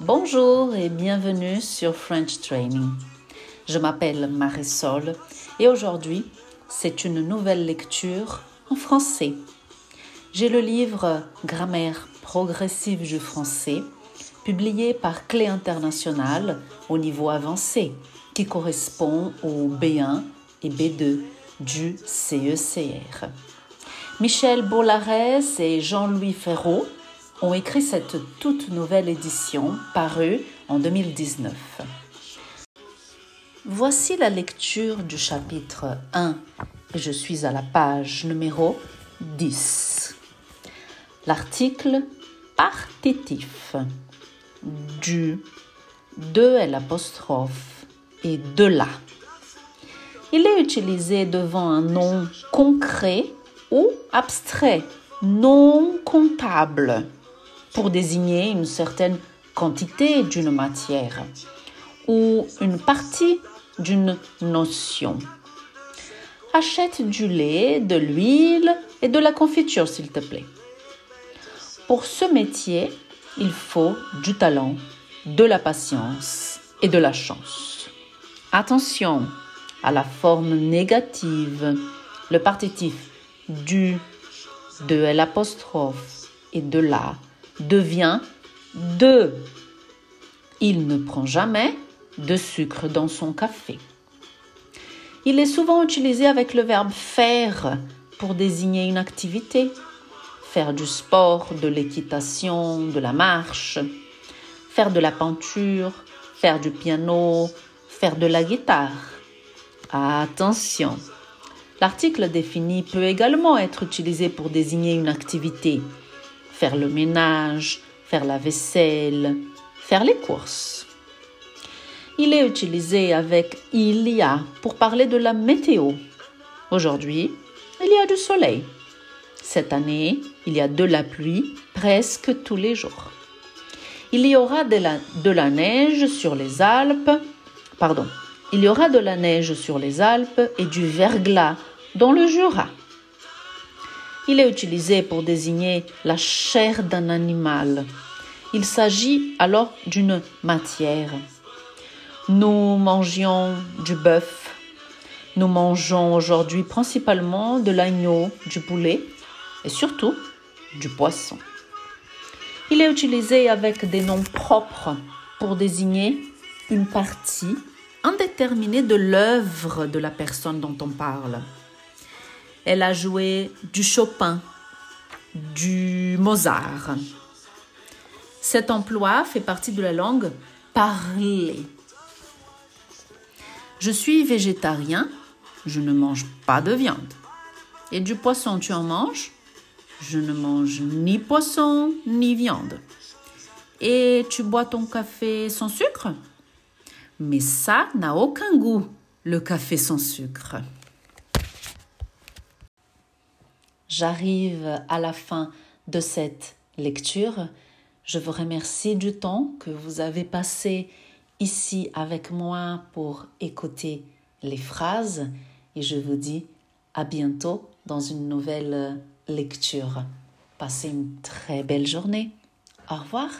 Bonjour et bienvenue sur French Training. Je m'appelle Marisol et aujourd'hui, c'est une nouvelle lecture en français. J'ai le livre Grammaire progressive du français, publié par Clé Internationale au niveau avancé, qui correspond au B1 et B2 du CECR. Michel Bollares et Jean-Louis Ferraud ont écrit cette toute nouvelle édition parue en 2019. Voici la lecture du chapitre 1 et je suis à la page numéro 10. L'article partitif du, de l'apostrophe et de la. Il est utilisé devant un nom concret ou abstrait, non comptable, pour désigner une certaine quantité d'une matière ou une partie d'une notion. Achète du lait, de l'huile et de la confiture, s'il te plaît. Pour ce métier, il faut du talent, de la patience et de la chance. Attention à la forme négative, le partitif du, de l'apostrophe et de la devient de. Il ne prend jamais de sucre dans son café. Il est souvent utilisé avec le verbe faire pour désigner une activité. Faire du sport, de l'équitation, de la marche, faire de la peinture, faire du piano, faire de la guitare. Attention, L'article défini peut également être utilisé pour désigner une activité. Faire le ménage, faire la vaisselle, faire les courses. Il est utilisé avec il y a pour parler de la météo. Aujourd'hui, il y a du soleil. Cette année, il y a de la pluie presque tous les jours. Il y aura de la, de la neige sur les Alpes. Pardon, il y aura de la neige sur les Alpes et du verglas dans le Jura. Il est utilisé pour désigner la chair d'un animal. Il s'agit alors d'une matière. Nous mangions du bœuf. Nous mangeons aujourd'hui principalement de l'agneau, du poulet et surtout du poisson. Il est utilisé avec des noms propres pour désigner une partie indéterminée de l'œuvre de la personne dont on parle. Elle a joué du Chopin, du Mozart. Cet emploi fait partie de la langue parlée. Je suis végétarien, je ne mange pas de viande. Et du poisson, tu en manges? Je ne mange ni poisson ni viande. Et tu bois ton café sans sucre? Mais ça n'a aucun goût, le café sans sucre. J'arrive à la fin de cette lecture. Je vous remercie du temps que vous avez passé ici avec moi pour écouter les phrases et je vous dis à bientôt dans une nouvelle lecture. Passez une très belle journée. Au revoir.